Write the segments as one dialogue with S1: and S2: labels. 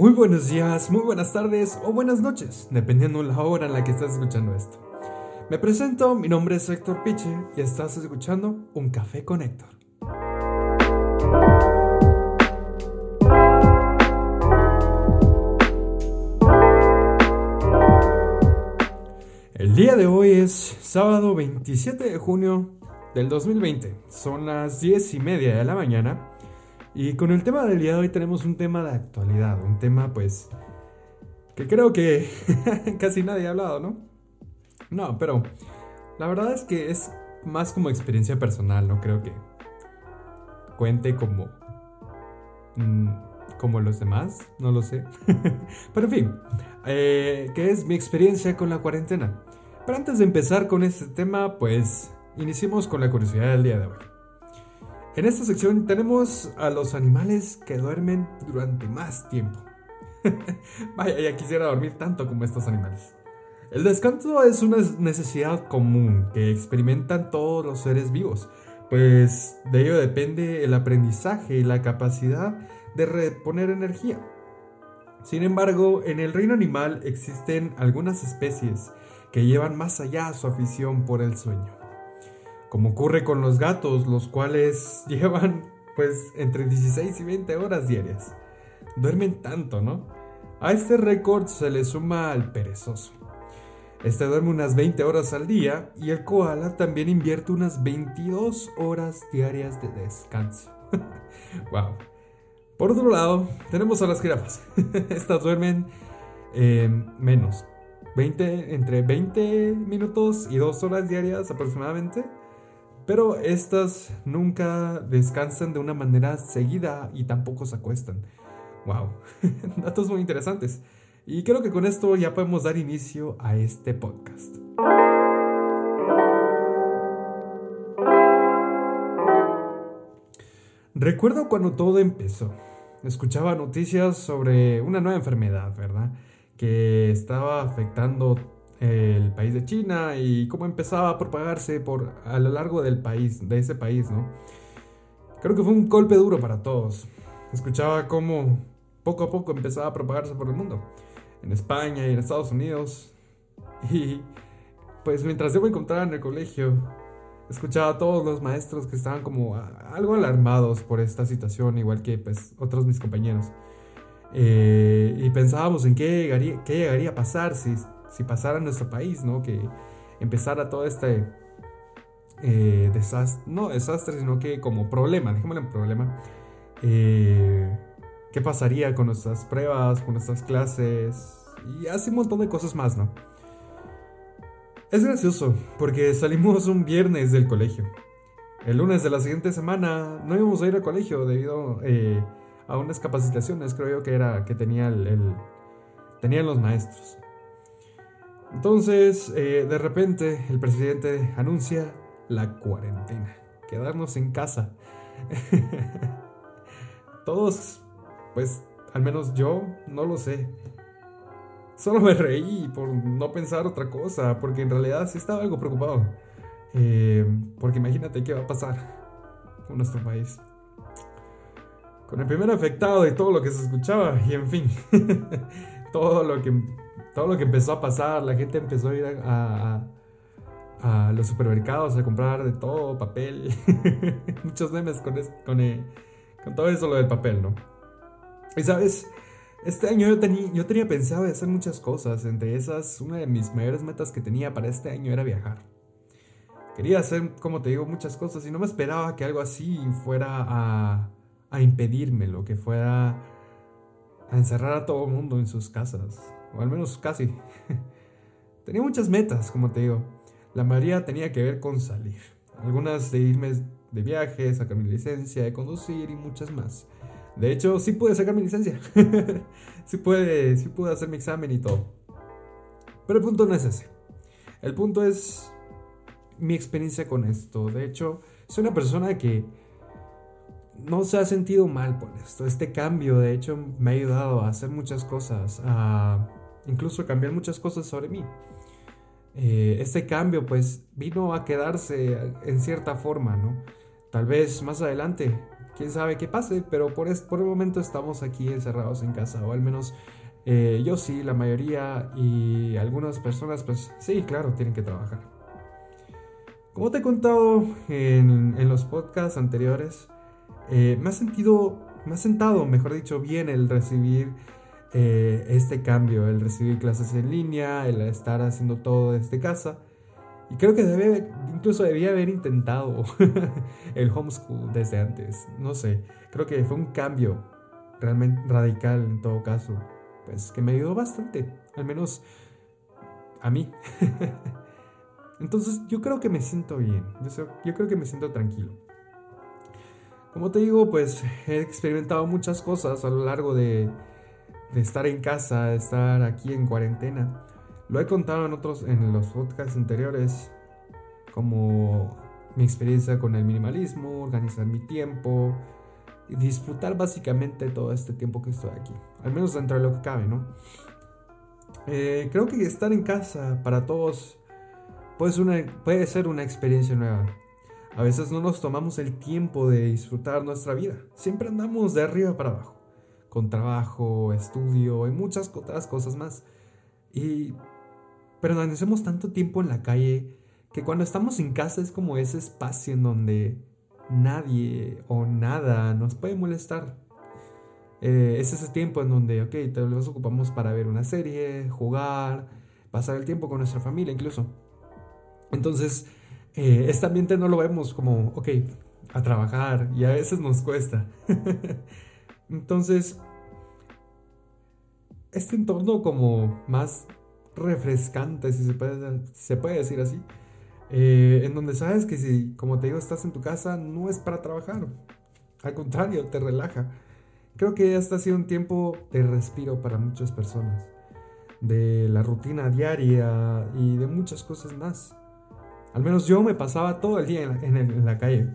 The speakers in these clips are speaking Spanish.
S1: Muy buenos días, muy buenas tardes o buenas noches, dependiendo la hora en la que estás escuchando esto. Me presento, mi nombre es Héctor Piche y estás escuchando Un Café con Héctor. El día de hoy es sábado 27 de junio del 2020. Son las 10 y media de la mañana y con el tema del día de hoy tenemos un tema de actualidad, un tema pues que creo que casi nadie ha hablado, ¿no? No, pero la verdad es que es más como experiencia personal, no creo que cuente como mm, como los demás, no lo sé. pero en fin, eh, ¿qué es mi experiencia con la cuarentena? Pero antes de empezar con este tema, pues iniciemos con la curiosidad del día de hoy. En esta sección tenemos a los animales que duermen durante más tiempo. Vaya, ya quisiera dormir tanto como estos animales. El descanso es una necesidad común que experimentan todos los seres vivos, pues de ello depende el aprendizaje y la capacidad de reponer energía. Sin embargo, en el reino animal existen algunas especies que llevan más allá su afición por el sueño como ocurre con los gatos, los cuales llevan pues entre 16 y 20 horas diarias. Duermen tanto, ¿no? A este récord se le suma al perezoso. Este duerme unas 20 horas al día y el koala también invierte unas 22 horas diarias de descanso. wow. Por otro lado, tenemos a las jirafas. Estas duermen eh, menos. 20, entre 20 minutos y 2 horas diarias aproximadamente. Pero estas nunca descansan de una manera seguida y tampoco se acuestan. ¡Wow! Datos muy interesantes. Y creo que con esto ya podemos dar inicio a este podcast. Recuerdo cuando todo empezó. Escuchaba noticias sobre una nueva enfermedad, ¿verdad? Que estaba afectando el país de China y cómo empezaba a propagarse por a lo largo del país, de ese país, ¿no? Creo que fue un golpe duro para todos. Escuchaba cómo poco a poco empezaba a propagarse por el mundo, en España y en Estados Unidos. Y pues mientras yo me encontraba en el colegio, escuchaba a todos los maestros que estaban como algo alarmados por esta situación, igual que pues otros mis compañeros. Eh, y pensábamos en qué llegaría, qué llegaría a pasar si si pasara en nuestro país, ¿no? Que empezara todo este eh, desastre, no desastre, sino que como problema, dejémoslo en problema. Eh, ¿Qué pasaría con nuestras pruebas, con nuestras clases? Y así un montón de cosas más, ¿no? Es gracioso, porque salimos un viernes del colegio. El lunes de la siguiente semana no íbamos a ir al colegio debido eh, a unas capacitaciones, creo yo que era que tenía el, tenían los maestros. Entonces, eh, de repente, el presidente anuncia la cuarentena, quedarnos en casa. Todos, pues, al menos yo, no lo sé. Solo me reí por no pensar otra cosa, porque en realidad sí estaba algo preocupado. Eh, porque imagínate qué va a pasar con nuestro país. Con el primer afectado y todo lo que se escuchaba, y en fin, todo lo que todo lo que empezó a pasar, la gente empezó a ir a, los supermercados a comprar de todo, papel, muchos memes con, con, eh, con, todo eso lo del papel, ¿no? Y sabes, este año yo, tenía yo tenía pensado hacer muchas cosas, entre esas, una de mis mayores metas que tenía para este año era viajar. Quería hacer, como te digo, muchas cosas y no me esperaba que algo así fuera a, a impedirme, lo que fuera a encerrar a todo el mundo en sus casas o al menos casi. tenía muchas metas, como te digo. La mayoría tenía que ver con salir. Algunas de irme de viaje, sacar mi licencia de conducir y muchas más. De hecho, sí pude sacar mi licencia. sí, pude, sí pude hacer mi examen y todo. Pero el punto no es ese. El punto es mi experiencia con esto. De hecho, soy una persona que no se ha sentido mal por esto. Este cambio, de hecho, me ha ayudado a hacer muchas cosas, a incluso cambiar muchas cosas sobre mí. Eh, este cambio pues vino a quedarse en cierta forma, ¿no? Tal vez más adelante quién sabe qué pase, pero por, por el momento estamos aquí encerrados en casa, o al menos eh, yo sí, la mayoría y algunas personas, pues sí, claro, tienen que trabajar. Como te he contado en, en los podcasts anteriores, eh, me ha sentido, me ha sentado, mejor dicho, bien el recibir eh, este cambio, el recibir clases en línea, el estar haciendo todo desde casa. Y creo que incluso debía haber intentado el homeschool desde antes. No sé, creo que fue un cambio realmente radical en todo caso. Pues que me ayudó bastante, al menos a mí. Entonces yo creo que me siento bien, yo creo que me siento tranquilo. Como te digo, pues he experimentado muchas cosas a lo largo de, de estar en casa, de estar aquí en cuarentena. Lo he contado en otros, en los podcasts anteriores, como mi experiencia con el minimalismo, organizar mi tiempo y disfrutar básicamente todo este tiempo que estoy aquí, al menos dentro de lo que cabe, ¿no? Eh, creo que estar en casa para todos puede una, puede ser una experiencia nueva. A veces no nos tomamos el tiempo de disfrutar nuestra vida, siempre andamos de arriba para abajo, con trabajo, estudio y muchas otras cosas más. Y permanecemos tanto tiempo en la calle que cuando estamos en casa es como ese espacio en donde nadie o nada nos puede molestar. Eh, es ese tiempo en donde, ok, te los ocupamos para ver una serie, jugar, pasar el tiempo con nuestra familia incluso. Entonces, eh, este ambiente no lo vemos como, ok, a trabajar y a veces nos cuesta. Entonces, este entorno como más refrescante, si se puede, se puede decir así. Eh, en donde sabes que si, como te digo, estás en tu casa, no es para trabajar. Al contrario, te relaja. Creo que este ha sido un tiempo de respiro para muchas personas. De la rutina diaria y de muchas cosas más. Al menos yo me pasaba todo el día en la, calle.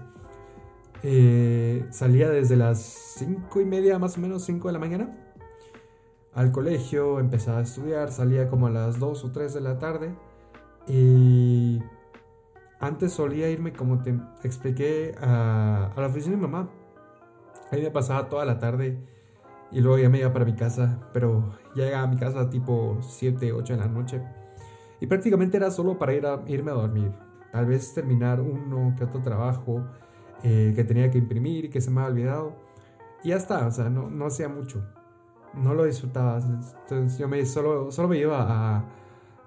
S1: Eh, salía desde las 5 y media, más o menos 5 de la mañana al colegio, empezaba a estudiar, salía como a las 2 o 3 de la tarde y antes solía irme, como te expliqué, a, la oficina de mi mamá. Ahí me pasaba toda la tarde y luego ya me iba para mi casa, pero llegaba a mi casa tipo 7, 8 de la noche y prácticamente era solo para ir a, irme a dormir. Tal vez terminar uno que otro trabajo eh, que tenía que imprimir y que se me había olvidado. Y ya está, o sea, no, no hacía mucho no lo disfrutaba. Entonces yo me, solo, solo me iba a,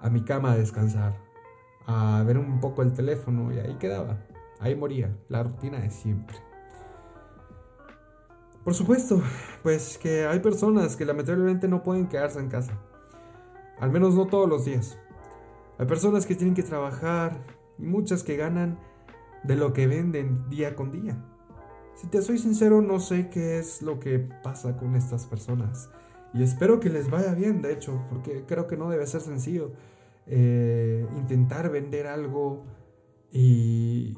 S1: a mi cama a descansar, a ver un poco el teléfono y ahí quedaba. Ahí moría, la rutina de siempre. Por supuesto, pues que hay personas que lamentablemente no pueden quedarse en casa. Al menos no todos los días. Hay personas que tienen que trabajar y muchas que ganan de lo que venden día con día. Si te soy sincero, no sé qué es lo que pasa con estas personas. Y espero que les vaya bien, de hecho, porque creo que no debe ser sencillo eh, intentar vender algo y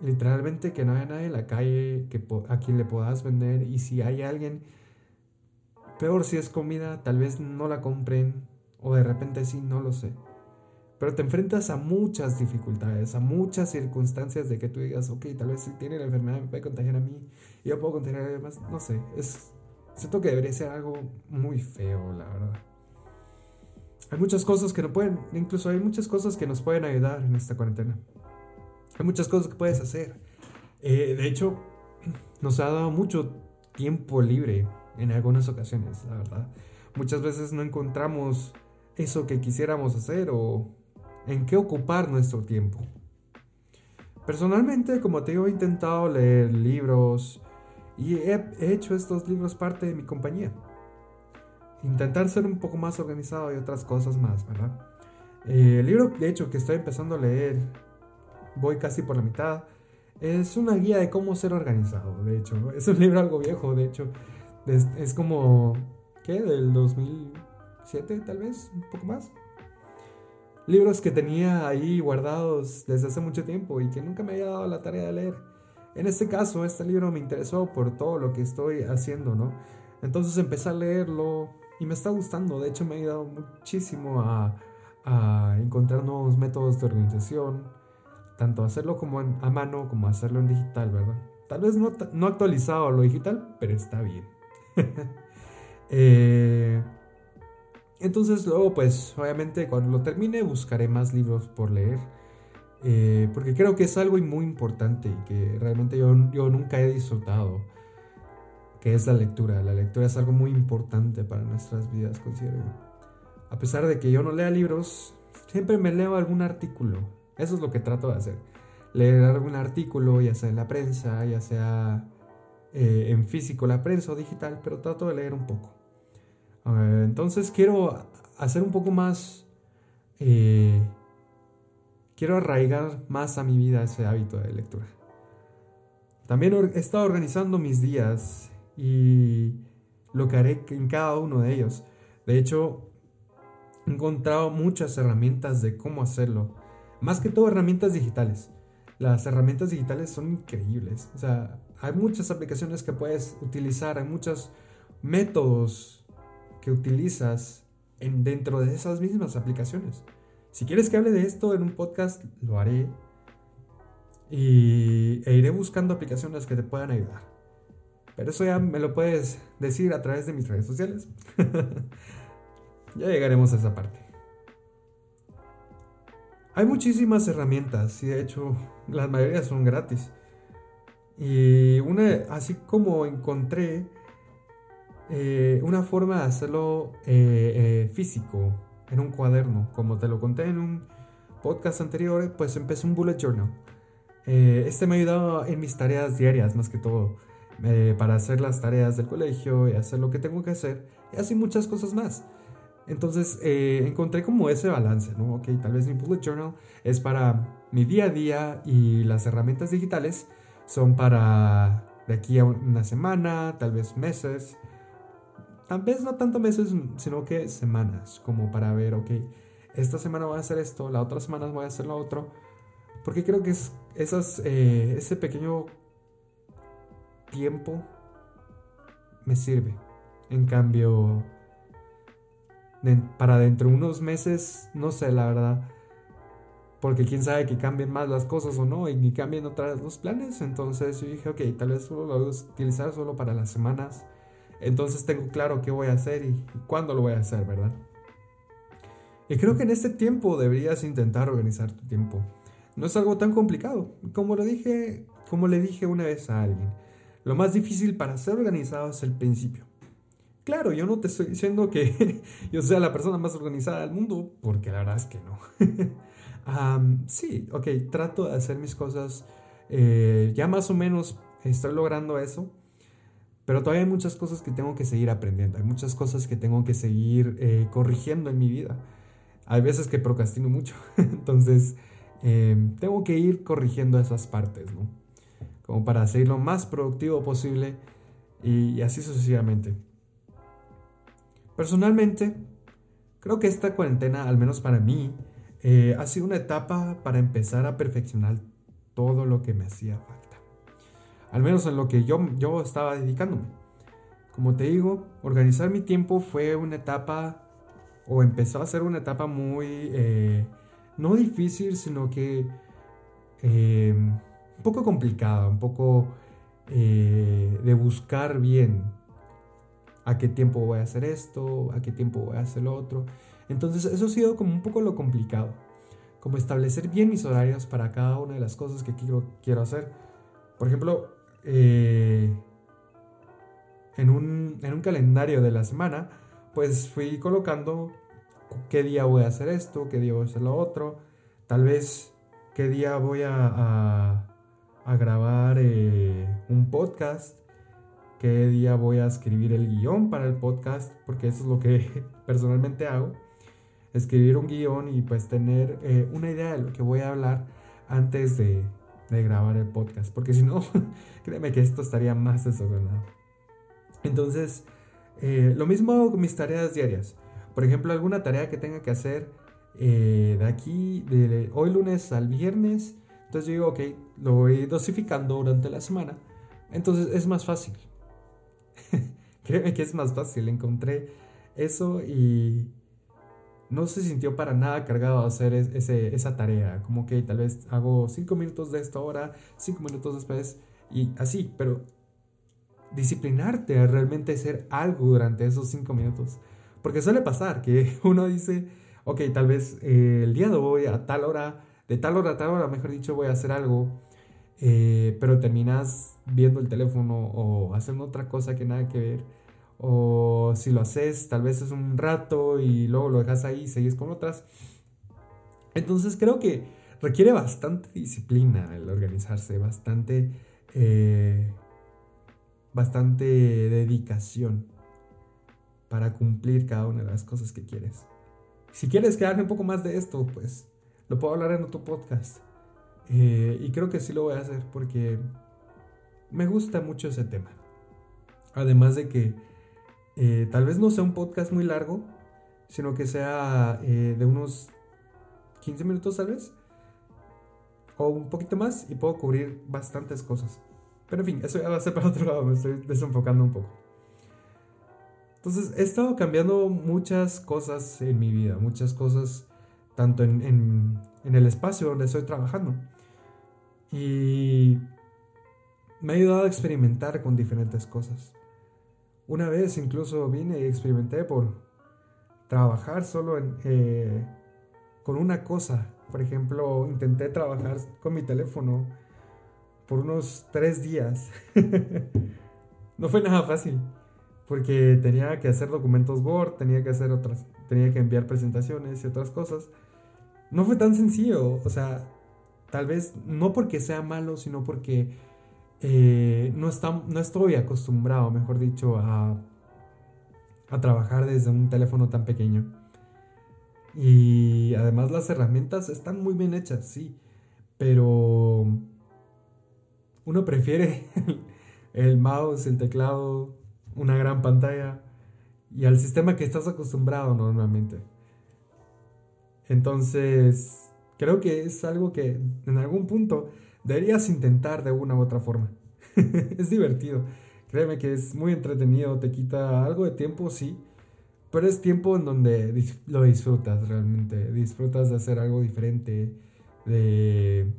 S1: literalmente que no haya nadie en la calle a quien le puedas vender. Y si hay alguien, peor si es comida, tal vez no la compren o de repente sí, no lo sé. Pero te enfrentas a muchas dificultades, a muchas circunstancias de que tú digas, ok, tal vez si tiene la enfermedad me puede contagiar a mí y yo puedo contagiar a alguien más. No sé, es, siento que debería ser algo muy feo, la verdad. Hay muchas cosas que no pueden, incluso hay muchas cosas que nos pueden ayudar en esta cuarentena. Hay muchas cosas que puedes hacer. Eh, de hecho, nos ha dado mucho tiempo libre en algunas ocasiones, la verdad. Muchas veces no encontramos eso que quisiéramos hacer o en qué ocupar nuestro tiempo. Personalmente, como te digo, he intentado leer libros y he hecho estos libros parte de mi compañía. Intentar ser un poco más organizado y otras cosas más, ¿verdad? Eh, el libro, de hecho, que estoy empezando a leer, voy casi por la mitad, es una guía de cómo ser organizado, de hecho. Es un libro algo viejo, de hecho. Es, es como, ¿qué? Del 2007 tal vez, un poco más libros que tenía ahí guardados desde hace mucho tiempo y que nunca me había dado la tarea de leer. En este caso, este libro me interesó por todo lo que estoy haciendo, ¿no? Entonces empecé a leerlo y me está gustando. De hecho, me ha ayudado muchísimo a, encontrar nuevos métodos de organización, tanto hacerlo como a mano como hacerlo en digital, ¿verdad? Tal vez no, no actualizado a lo digital, pero está bien. Eh, entonces luego pues obviamente cuando lo termine buscaré más libros por leer. Eh, porque creo que es algo muy importante y que realmente yo, yo nunca he disfrutado. Que es la lectura. La lectura es algo muy importante para nuestras vidas, considero. A pesar de que yo no lea libros, siempre me leo algún artículo. Eso es lo que trato de hacer. Leer algún artículo, ya sea en la prensa, ya sea eh, en físico, la prensa o digital, pero trato de leer un poco. Entonces quiero hacer un poco más... Eh, quiero arraigar más a mi vida ese hábito de lectura. También he estado organizando mis días y lo que haré en cada uno de ellos. De hecho, he encontrado muchas herramientas de cómo hacerlo. Más que todo herramientas digitales. Las herramientas digitales son increíbles. O sea, hay muchas aplicaciones que puedes utilizar, hay muchos métodos que utilizas en, dentro de esas mismas aplicaciones. Si quieres que hable de esto en un podcast, lo haré. Y, e iré buscando aplicaciones que te puedan ayudar. Pero eso ya me lo puedes decir a través de mis redes sociales. ya llegaremos a esa parte. Hay muchísimas herramientas y de hecho la mayoría son gratis. Y una, así como encontré eh, una forma de hacerlo eh, eh, físico en un cuaderno, como te lo conté en un podcast anterior, pues empecé un bullet journal. este me ha ayudado en mis tareas diarias, más que todo, para hacer las tareas del colegio y hacer lo que tengo que hacer, y así muchas cosas más. Entonces encontré como ese balance, ¿no? Ok, tal vez mi bullet journal es para mi día a día y las herramientas digitales son para de aquí a una semana, tal vez meses. Tal vez no tanto meses, sino que semanas, como para ver, ok, esta semana voy a hacer esto, la otra semana voy a hacer lo otro. Porque creo que es esas, eh, ese pequeño tiempo me sirve. En cambio, para dentro de unos meses, no sé, la verdad porque quién sabe que cambien más las cosas o no y ni cambien otras los planes. Entonces yo dije, ok, tal vez solo lo voy a utilizar solo para las semanas. Entonces tengo claro qué voy a hacer y, cuándo lo voy a hacer, ¿verdad? Y creo que en este tiempo deberías intentar organizar tu tiempo. No es algo tan complicado. Como lo dije, como le dije una vez a alguien, lo más difícil para ser organizado es el principio. Claro, yo no te estoy diciendo que yo sea la persona más organizada del mundo, porque la verdad es que no. sí, ok, trato de hacer mis cosas. Eh, ya más o menos estoy logrando eso. Pero todavía hay muchas cosas que tengo que seguir aprendiendo. Hay muchas cosas que tengo que seguir eh, corrigiendo en mi vida. Hay veces que procrastino mucho. Entonces, em, tengo que ir corrigiendo esas partes, ¿no? Como para ser lo más productivo posible y así sucesivamente. Personalmente, creo que esta cuarentena, al menos para mí, eh, ha sido una etapa para empezar a perfeccionar todo lo que me hacía falta. Al menos en lo que yo, yo estaba dedicándome. Como te digo, organizar mi tiempo fue una etapa, o empezó a ser una etapa muy, eh, no difícil, sino que eh, un poco complicada, un poco de buscar bien a qué tiempo voy a hacer esto, a qué tiempo voy a hacer lo otro. Entonces eso ha sido como un poco lo complicado, como establecer bien mis horarios para cada una de las cosas que quiero, quiero hacer. Por ejemplo, eh, en, un, en un calendario de la semana, pues fui colocando qué día voy a hacer esto, qué día voy a hacer lo otro, tal vez qué día voy a, a, grabar eh, un podcast, qué día voy a escribir el guion para el podcast, porque eso es lo que personalmente hago. Escribir un guion y pues tener eh, una idea de lo que voy a hablar antes de, grabar el podcast. Porque si no, créeme que esto estaría más desordenado. Entonces, eh, lo mismo con mis tareas diarias. Por ejemplo, alguna tarea que tenga que hacer eh, de aquí, de hoy lunes al viernes. Entonces yo digo, ok, lo voy dosificando durante la semana. Entonces es más fácil. Créeme que es más fácil. Encontré eso y, no se sintió para nada cargado a hacer ese, esa tarea. Como que tal vez hago cinco minutos de esto ahora, cinco minutos después y así, pero disciplinarte a realmente hacer algo durante esos cinco minutos. Porque suele pasar que uno dice, ok, tal vez eh, el día de hoy a tal hora, de tal hora a tal hora, mejor dicho, voy a hacer algo, eh, pero terminas viendo el teléfono o haciendo otra cosa que nada que ver. O si lo haces, tal vez es un rato y luego lo dejas ahí y seguís con otras. Entonces creo que requiere bastante disciplina el organizarse, bastante, eh, bastante dedicación para cumplir cada una de las cosas que quieres. Si quieres quedarme un poco más de esto, pues lo puedo hablar en otro podcast. Eh, y creo que sí lo voy a hacer porque me gusta mucho ese tema. Además de que eh, tal vez no sea un podcast muy largo, sino que sea eh, de unos 15 minutos tal vez, o un poquito más, y puedo cubrir bastantes cosas. Pero en fin, eso ya va a ser para otro lado, me estoy desenfocando un poco. Entonces he estado cambiando muchas cosas en mi vida, muchas cosas tanto en, el espacio donde estoy trabajando. Y me ha ayudado a experimentar con diferentes cosas. Una vez incluso vine y experimenté por trabajar solo eh, con una cosa. Por ejemplo, intenté trabajar con mi teléfono por unos tres días. no fue nada fácil porque tenía que hacer documentos Word, tenía que hacer otras, tenía que enviar presentaciones y otras cosas. No fue tan sencillo, o sea, tal vez no porque sea malo, sino porque eh, no, está, no estoy acostumbrado, mejor dicho, a, a trabajar desde un teléfono tan pequeño. Y además las herramientas están muy bien hechas, sí, pero uno prefiere el mouse, el teclado, una gran pantalla y al sistema que estás acostumbrado normalmente. Entonces, creo que es algo que en algún punto deberías intentar de una u otra forma. es divertido. Créeme que es muy entretenido, te quita algo de tiempo, sí, pero es tiempo en donde lo disfrutas realmente. Disfrutas de hacer algo diferente, de...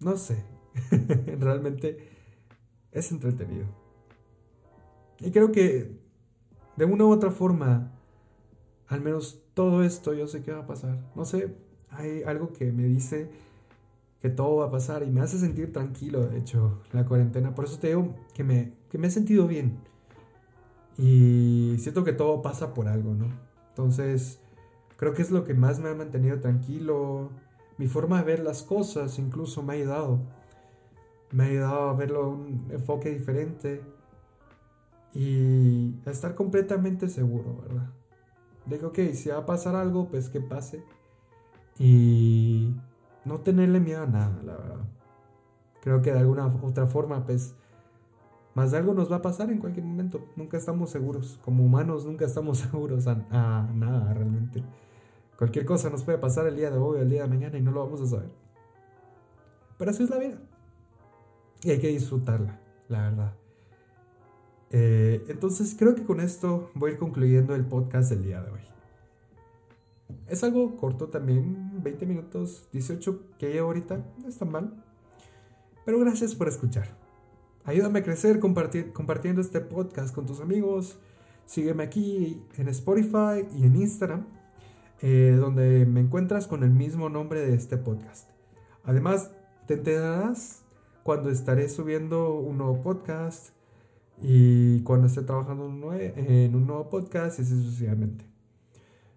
S1: No sé, realmente es entretenido. Y creo que de una u otra forma, al menos todo esto yo sé que va a pasar. No sé, hay algo que me dice que todo va a pasar y me hace sentir tranquilo, de hecho, la cuarentena. Por eso te digo que me, que me he sentido bien. Y siento que todo pasa por algo, ¿no? Entonces, creo que es lo que más me ha mantenido tranquilo. Mi forma de ver las cosas incluso me ha ayudado. Me ha ayudado a verlo un enfoque diferente y estar completamente seguro, ¿verdad? Digo, ok, si va a pasar algo, pues que pase. Y tenerle miedo a nada, la verdad. Creo que de alguna otra forma, pues, más de algo nos va a pasar en cualquier momento. Nunca estamos seguros. Como humanos, nunca estamos seguros a, nada realmente. Cualquier cosa nos puede pasar el día de hoy, el día de mañana y no lo vamos a saber. Pero así es la vida. Y hay que disfrutarla, la verdad. Eh, entonces creo que con esto voy a ir concluyendo el podcast del día de hoy. Es algo corto también, 20 minutos, 18 que ahorita, no es tan mal. Pero gracias por escuchar. Ayúdame a crecer compartiendo este podcast con tus amigos. Sígueme aquí en Spotify y en Instagram, eh, donde me encuentras con el mismo nombre de este podcast. Además, te enterarás cuando estaré subiendo un nuevo podcast y cuando esté trabajando en un nuevo podcast y así sucesivamente.